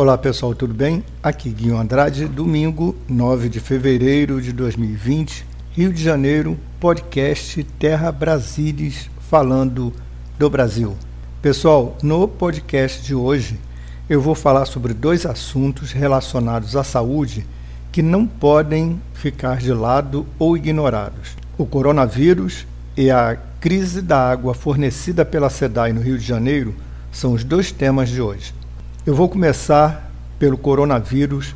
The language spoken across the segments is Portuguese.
Olá pessoal, tudo bem? Aqui Guilherme Andrade, domingo 9 de fevereiro de 2020, Rio de Janeiro, podcast Terra Brasilis, falando do Brasil. Pessoal, no podcast de hoje eu vou falar sobre dois assuntos relacionados à saúde que não podem ficar de lado ou ignorados: o coronavírus e a crise da água fornecida pela SEDAI no Rio de Janeiro são os dois temas de hoje. Eu vou começar pelo coronavírus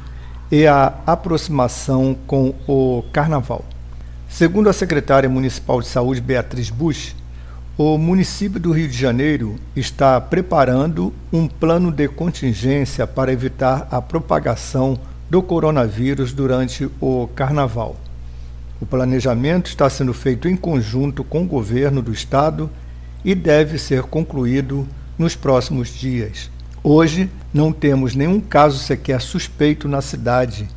e a aproximação com o carnaval. Segundo a secretária municipal de saúde Beatriz Bush, o município do Rio de Janeiro está preparando um plano de contingência para evitar a propagação do coronavírus durante o carnaval. O planejamento está sendo feito em conjunto com o governo do estado e deve ser concluído nos próximos dias. Hoje não temos nenhum caso sequer suspeito na cidade.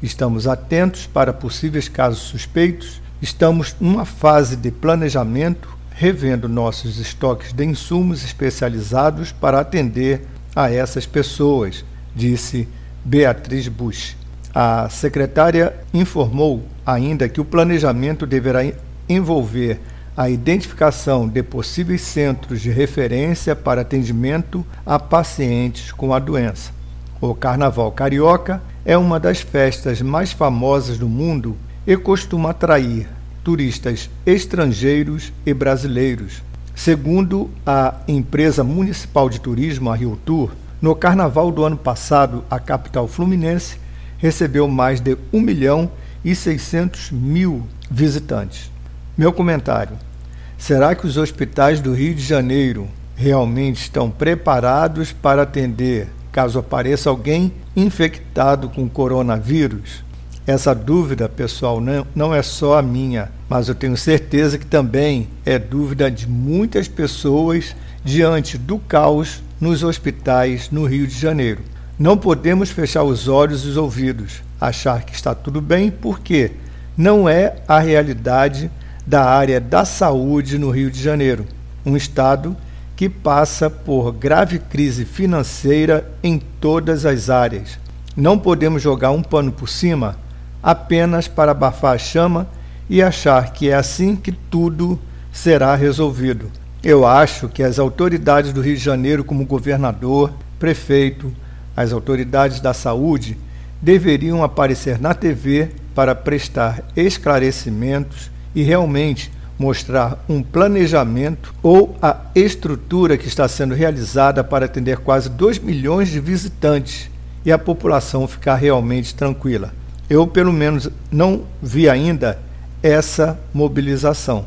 Estamos atentos para possíveis casos suspeitos. Estamos numa fase de planejamento, revendo nossos estoques de insumos especializados para atender a essas pessoas, disse Beatriz Bush. A secretária informou ainda que o planejamento deverá envolver a identificação de possíveis centros de referência para atendimento a pacientes com a doença. O Carnaval Carioca é uma das festas mais famosas do mundo e costuma atrair turistas estrangeiros e brasileiros. Segundo a empresa municipal de turismo, a Rio Tour, no carnaval do ano passado, a capital fluminense recebeu mais de 1 milhão e 600 mil visitantes. Meu comentário: será que os hospitais do Rio de Janeiro realmente estão preparados para atender caso apareça alguém infectado com coronavírus? Essa dúvida, pessoal, não, é só a minha, mas eu tenho certeza que também é dúvida de muitas pessoas diante do caos nos hospitais no Rio de Janeiro. Não podemos fechar os olhos e os ouvidos, achar que está tudo bem, porque não é a realidade da área da saúde no Rio de Janeiro, um estado que passa por grave crise financeira em todas as áreas. Não podemos jogar um pano por cima apenas para abafar a chama e achar que é assim que tudo será resolvido. Eu acho que as autoridades do Rio de Janeiro, como governador, prefeito, as autoridades da saúde, deveriam aparecer na TV para prestar esclarecimentos e realmente mostrar um planejamento ou a estrutura que está sendo realizada para atender quase 2 milhões de visitantes e a população ficar realmente tranquila. Eu, pelo menos, não vi ainda essa mobilização.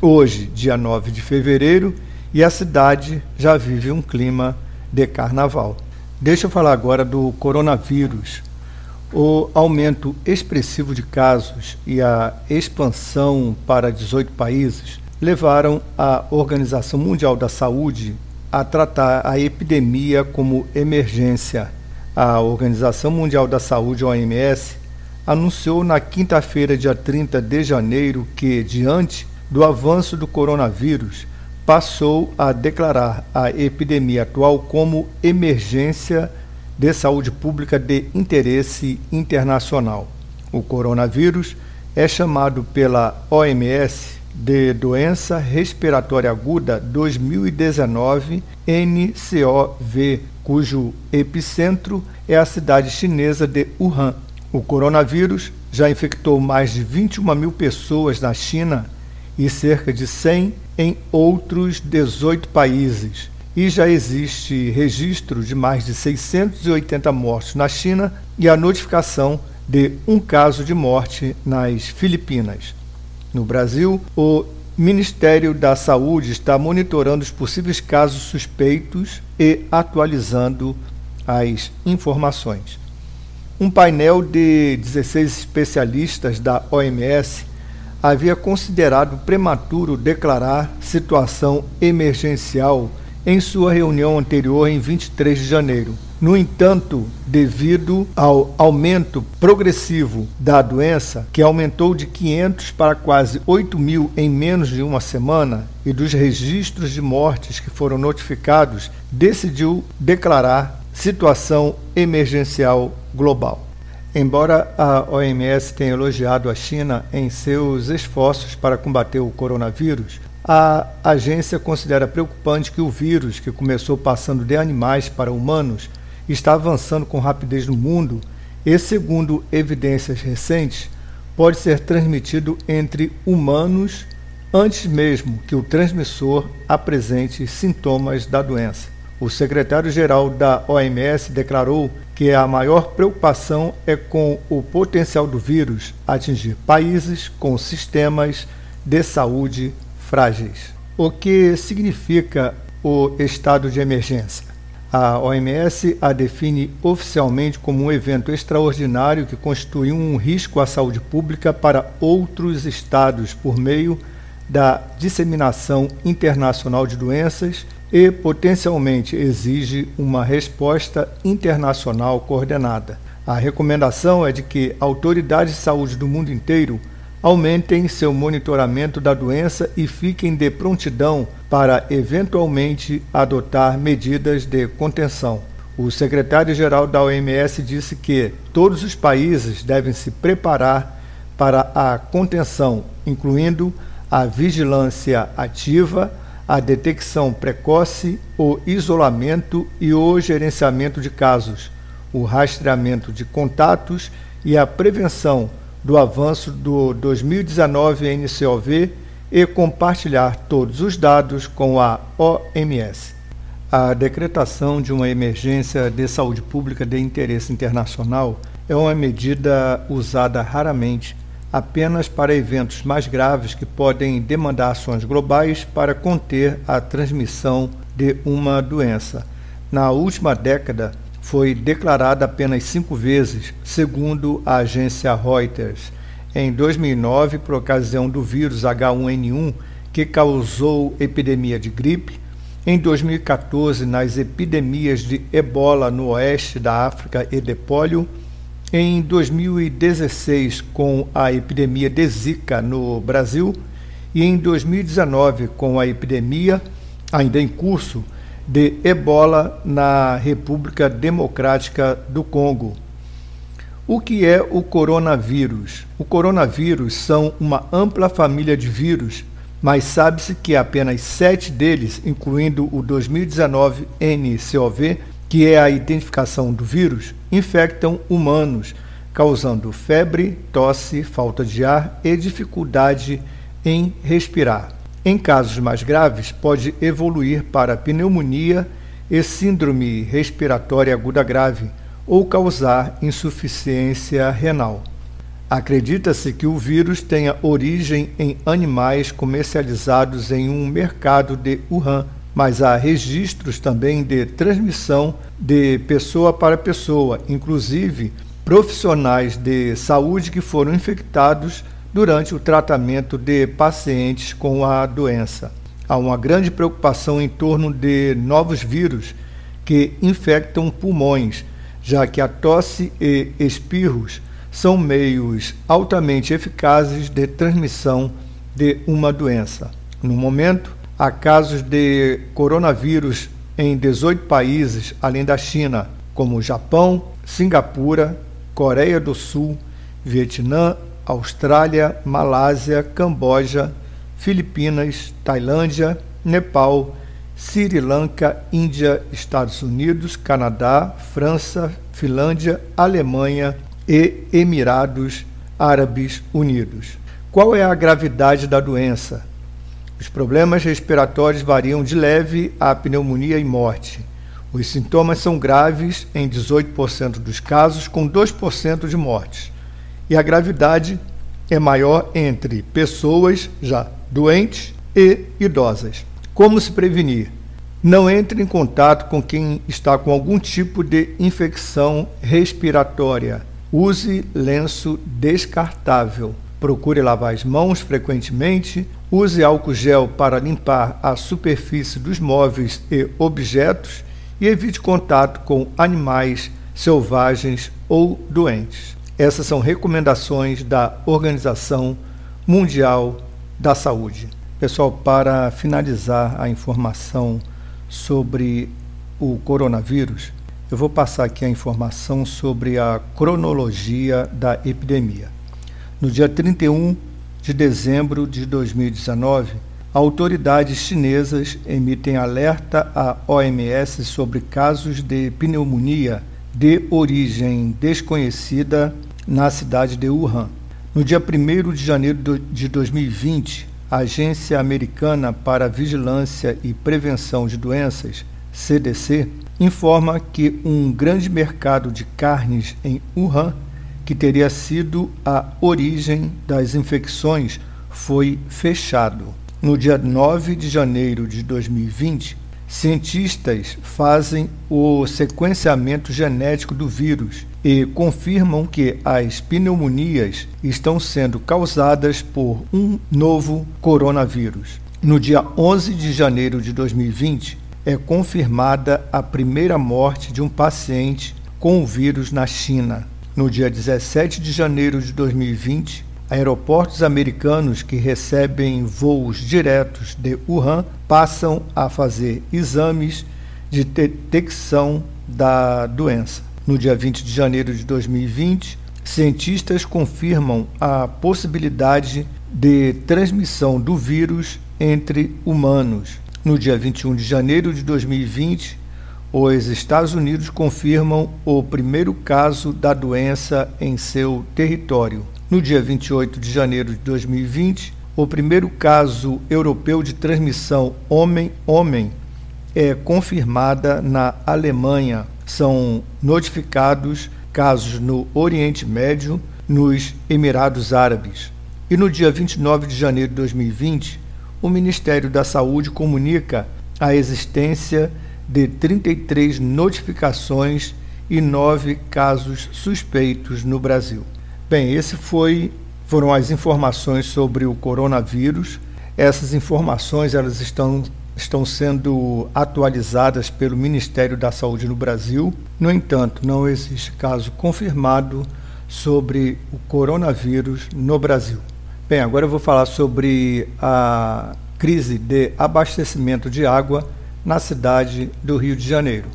Hoje, dia 9 de fevereiro, e a cidade já vive um clima de carnaval. Deixa eu falar agora do coronavírus. O aumento expressivo de casos e a expansão para 18 países levaram a Organização Mundial da Saúde a tratar a epidemia como emergência. A Organização Mundial da Saúde, OMS, anunciou na quinta-feira, dia 30 de janeiro, que, diante do avanço do coronavírus, passou a declarar a epidemia atual como emergência de saúde pública de interesse internacional. O coronavírus é chamado pela OMS de doença respiratória aguda 2019 NCOV, cujo epicentro é a cidade chinesa de Wuhan. O coronavírus já infectou mais de 21 mil pessoas na China e cerca de 100 em outros 18 países e já existe registro de mais de 680 mortos na China e a notificação de um caso de morte nas Filipinas. No Brasil, o Ministério da Saúde está monitorando os possíveis casos suspeitos e atualizando as informações. Um painel de 16 especialistas da OMS havia considerado prematuro declarar situação emergencial em sua reunião anterior em 23 de janeiro. No entanto, devido ao aumento progressivo da doença, que aumentou de 500 para quase 8 mil em menos de uma semana, e dos registros de mortes que foram notificados, decidiu declarar situação emergencial global. Embora a OMS tenha elogiado a China em seus esforços para combater o coronavírus, a agência considera preocupante que o vírus, que começou passando de animais para humanos, está avançando com rapidez no mundo e, segundo evidências recentes, pode ser transmitido entre humanos antes mesmo que o transmissor apresente sintomas da doença. O secretário-geral da OMS declarou que a maior preocupação é com o potencial do vírus atingir países com sistemas de saúde frágeis. O que significa o estado de emergência? A OMS a define oficialmente como um evento extraordinário que constitui um risco à saúde pública para outros estados por meio da disseminação internacional de doenças e potencialmente exige uma resposta internacional coordenada. A recomendação é de que autoridades de saúde do mundo inteiro aumentem seu monitoramento da doença e fiquem de prontidão para eventualmente adotar medidas de contenção. O secretário-geral da OMS disse que todos os países devem se preparar para a contenção, incluindo a vigilância ativa, a detecção precoce, o isolamento e o gerenciamento de casos, o rastreamento de contatos e a prevenção do avanço do 2019 NCOV e compartilhar todos os dados com a OMS. A decretação de uma emergência de saúde pública de interesse internacional é uma medida usada raramente apenas para eventos mais graves que podem demandar ações globais para conter a transmissão de uma doença. Na última década, foi declarada apenas cinco vezes, segundo a agência Reuters. Em 2009, por ocasião do vírus H1N1, que causou epidemia de gripe, em 2014, nas epidemias de ebola no oeste da África e de pólio, em 2016, com a epidemia de Zika no Brasil, e em 2019, com a epidemia ainda em curso de ebola na República Democrática do Congo. O que é o coronavírus? O coronavírus são uma ampla família de vírus, mas sabe-se que apenas sete deles, incluindo o 2019 NCOV, que é a identificação do vírus, infectam humanos, causando febre, tosse, falta de ar e dificuldade em respirar. Em casos mais graves, pode evoluir para pneumonia e síndrome respiratória aguda grave ou causar insuficiência renal. Acredita-se que o vírus tenha origem em animais comercializados em um mercado de Wuhan, mas há registros também de transmissão de pessoa para pessoa, inclusive profissionais de saúde que foram infectados durante o tratamento de pacientes com a doença. Há uma grande preocupação em torno de novos vírus que infectam pulmões, já que a tosse e espirros são meios altamente eficazes de transmissão de uma doença. No momento, há casos de coronavírus em 18 países, além da China, como Japão, Singapura, Coreia do Sul, Vietnã, Austrália, Malásia, Camboja, Filipinas, Tailândia, Nepal, Sri Lanka, Índia, Estados Unidos, Canadá, França, Finlândia, Alemanha e Emirados Árabes Unidos. Qual é a gravidade da doença? Os problemas respiratórios variam de leve a pneumonia e morte. Os sintomas são graves em 18% dos casos, com 2% de mortes. E a gravidade é maior entre pessoas já doentes e idosas. Como se prevenir? Não entre em contato com quem está com algum tipo de infecção respiratória. Use lenço descartável. Procure lavar as mãos frequentemente. Use álcool gel para limpar a superfície dos móveis e objetos e evite contato com animais selvagens ou doentes. Essas são recomendações da Organização Mundial da Saúde. Pessoal, para finalizar a informação sobre o coronavírus, eu vou passar aqui a informação sobre a cronologia da epidemia. No dia 31 de dezembro de 2019, autoridades chinesas emitem alerta à OMS sobre casos de pneumonia de origem desconhecida na cidade de Wuhan. No dia 1 de janeiro de 2020, a Agência Americana para Vigilância e Prevenção de Doenças, CDC, informa que um grande mercado de carnes em Wuhan que teria sido a origem das infecções, foi fechado. No dia 9 de janeiro de 2020, cientistas fazem o sequenciamento genético do vírus e confirmam que as pneumonias estão sendo causadas por um novo coronavírus. No dia 11 de janeiro de 2020, é confirmada a primeira morte de um paciente com o vírus na China. No dia 17 de janeiro de 2020, aeroportos americanos que recebem voos diretos de Wuhan passam a fazer exames de detecção da doença. No dia 20 de janeiro de 2020, cientistas confirmam a possibilidade de transmissão do vírus entre humanos. No dia 21 de janeiro de 2020, os Estados Unidos confirmam o primeiro caso da doença em seu território. No dia 28 de janeiro de 2020, o primeiro caso europeu de transmissão homem-homem é confirmada na Alemanha. São notificados casos no Oriente Médio, nos Emirados Árabes. E no dia 29 de janeiro de 2020, o Ministério da Saúde comunica a existência de 33 notificações e nove casos suspeitos no Brasil. Bem, esse foi foram as informações sobre o coronavírus. Essas informações elas estão estão sendo atualizadas pelo Ministério da Saúde no Brasil. No entanto, não existe caso confirmado sobre o coronavírus no Brasil. Bem, agora eu vou falar sobre a crise de abastecimento de água na cidade do Rio de Janeiro.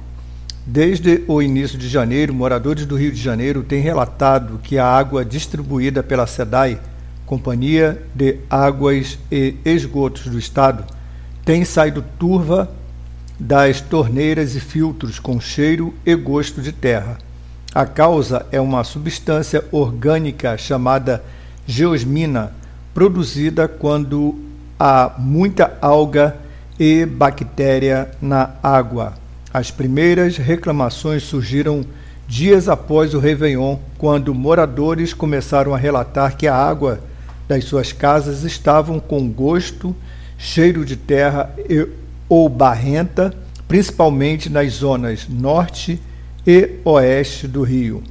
Desde o início de janeiro, moradores do Rio de Janeiro têm relatado que a água distribuída pela SEDAI, Companhia de Águas e Esgotos do Estado, tem saído turva das torneiras e filtros com cheiro e gosto de terra. A causa é uma substância orgânica chamada geosmina, produzida quando há muita alga e bactéria na água. As primeiras reclamações surgiram dias após o Réveillon, quando moradores começaram a relatar que a água das suas casas estavam com gosto, cheiro de terra e, ou barrenta, principalmente nas zonas norte e oeste do Rio.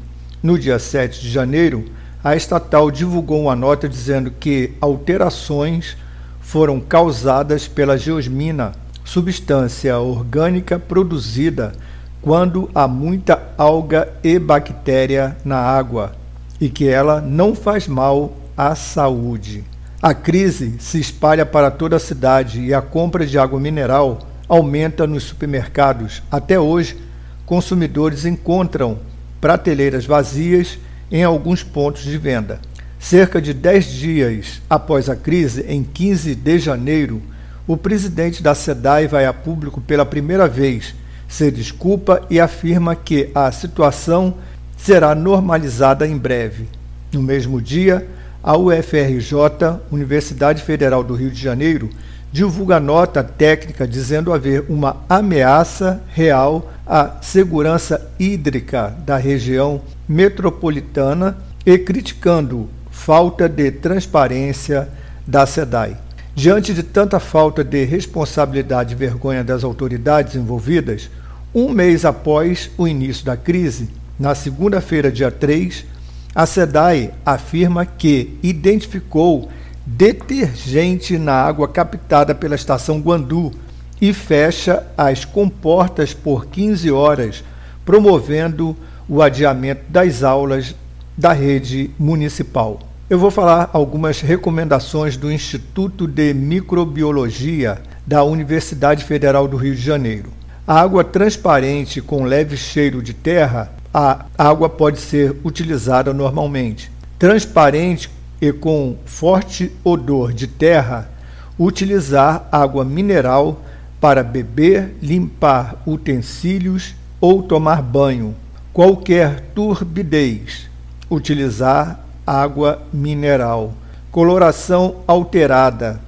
No dia 7 de janeiro, a estatal divulgou uma nota dizendo que alterações foram causadas pela geosmina, substância orgânica produzida quando há muita alga e bactéria na água e que ela não faz mal à saúde. A crise se espalha para toda a cidade e a compra de água mineral aumenta nos supermercados. Até hoje, consumidores encontram prateleiras vazias em alguns pontos de venda. Cerca de dez dias após a crise, em 15 de janeiro, o presidente da SEDAI vai a público pela primeira vez, se desculpa e afirma que a situação será normalizada em breve. No mesmo dia, a UFRJ, Universidade Federal do Rio de Janeiro, divulga nota técnica dizendo haver uma ameaça real à segurança hídrica da região metropolitana e criticando falta de transparência da SEDAI. Diante de tanta falta de responsabilidade e vergonha das autoridades envolvidas, um mês após o início da crise, na segunda-feira, dia 3, a SEDAI afirma que identificou detergente na água captada pela estação Guandu e fecha as comportas por 15 horas, promovendo o adiamento das aulas da rede municipal. Eu vou falar algumas recomendações do Instituto de Microbiologia da Universidade Federal do Rio de Janeiro. A água transparente com leve cheiro de terra, a água pode ser utilizada normalmente. Transparente e com forte odor de terra, utilizar água mineral para beber, limpar utensílios ou tomar banho. Qualquer turbidez, utilizar água mineral. Coloração alterada,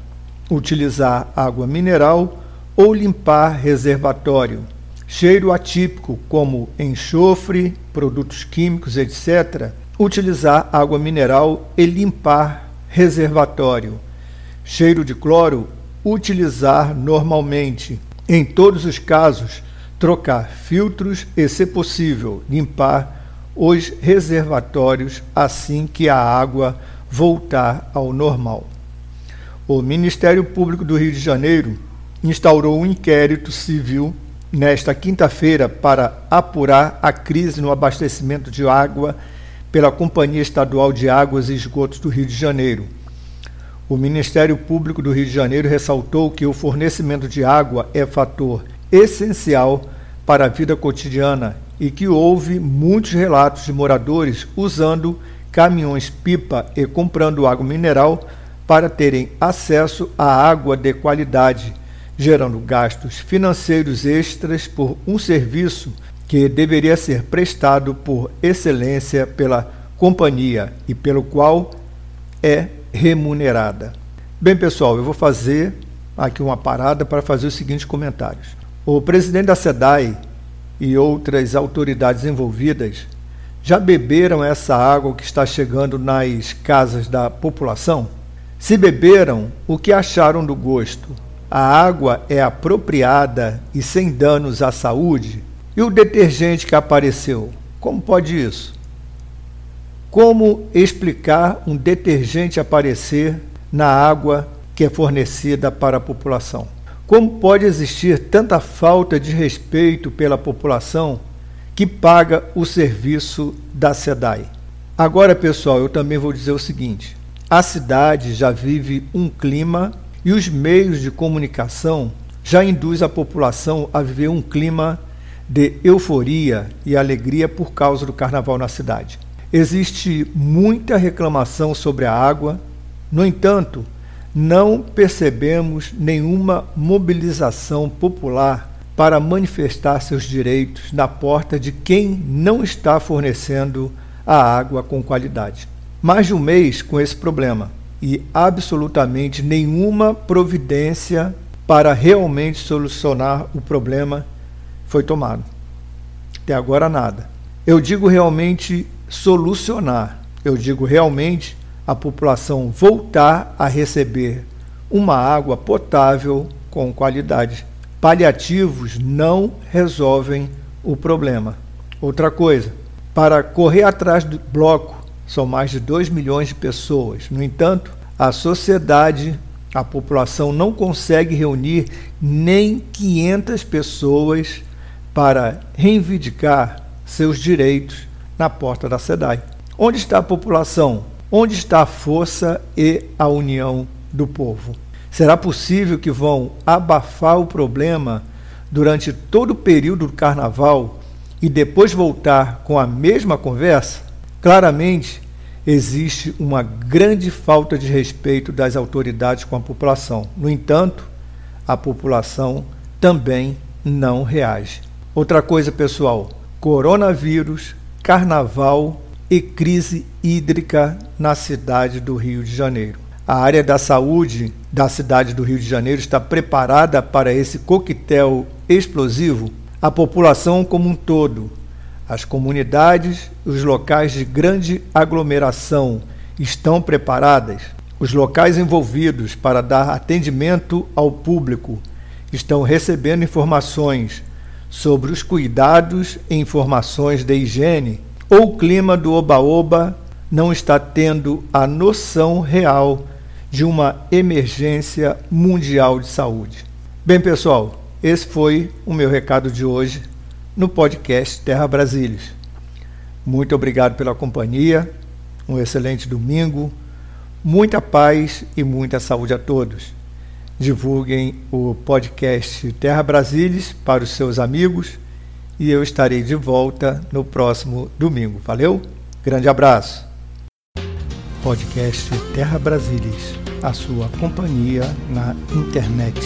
utilizar água mineral ou limpar reservatório. Cheiro atípico, como enxofre, produtos químicos, etc., utilizar água mineral e limpar reservatório. Cheiro de cloro, utilizar normalmente. Em todos os casos, trocar filtros e, se possível, limpar os reservatórios assim que a água voltar ao normal. O Ministério Público do Rio de Janeiro instaurou um inquérito civil nesta quinta-feira para apurar a crise no abastecimento de água pela Companhia Estadual de Águas e Esgotos do Rio de Janeiro. O Ministério Público do Rio de Janeiro ressaltou que o fornecimento de água é fator essencial para a vida cotidiana e que houve muitos relatos de moradores usando caminhões-pipa e comprando água mineral para terem acesso à água de qualidade, gerando gastos financeiros extras por um serviço que deveria ser prestado por excelência pela companhia e pelo qual é remunerada. Bem, pessoal, eu vou fazer aqui uma parada para fazer os seguintes comentários. O presidente da SEDAI e outras autoridades envolvidas já beberam essa água que está chegando nas casas da população? Se beberam, o que acharam do gosto? A água é apropriada e sem danos à saúde? E o detergente que apareceu? Como pode isso? Como explicar um detergente aparecer na água que é fornecida para a população? Como pode existir tanta falta de respeito pela população que paga o serviço da SEDAI? Agora, pessoal, eu também vou dizer o seguinte: a cidade já vive um clima e os meios de comunicação já induz a população a viver um clima de euforia e alegria por causa do carnaval na cidade. Existe muita reclamação sobre a água, no entanto, não percebemos nenhuma mobilização popular para manifestar seus direitos na porta de quem não está fornecendo a água com qualidade. Mais de um mês com esse problema e absolutamente nenhuma providência para realmente solucionar o problema foi tomado. Até agora nada. Eu digo realmente solucionar. Eu digo realmente a população voltar a receber uma água potável com qualidade. Paliativos não resolvem o problema. Outra coisa, para correr atrás do bloco são mais de 2 milhões de pessoas. No entanto, a sociedade, a população não consegue reunir nem 500 pessoas para reivindicar seus direitos na porta da SEDAI. Onde está a população? Onde está a força e a união do povo? Será possível que vão abafar o problema durante todo o período do carnaval e depois voltar com a mesma conversa? Claramente, existe uma grande falta de respeito das autoridades com a população. No entanto, a população também não reage. Outra coisa, pessoal: coronavírus, carnaval e crise hídrica na cidade do Rio de Janeiro. A área da saúde da cidade do Rio de Janeiro está preparada para esse coquetel explosivo? A população como um todo, as comunidades, os locais de grande aglomeração estão preparadas? Os locais envolvidos para dar atendimento ao público estão recebendo informações sobre os cuidados e informações de higiene, ou o clima do oba-oba não está tendo a noção real de uma emergência mundial de saúde. Bem, pessoal, esse foi o meu recado de hoje no podcast Terra Brasílias. Muito obrigado pela companhia, um excelente domingo, muita paz e muita saúde a todos. divulguem o podcast Terra Brasilis para os seus amigos e eu estarei de volta no próximo domingo. Valeu? Grande abraço. Podcast Terra Brasilis, a sua companhia na internet.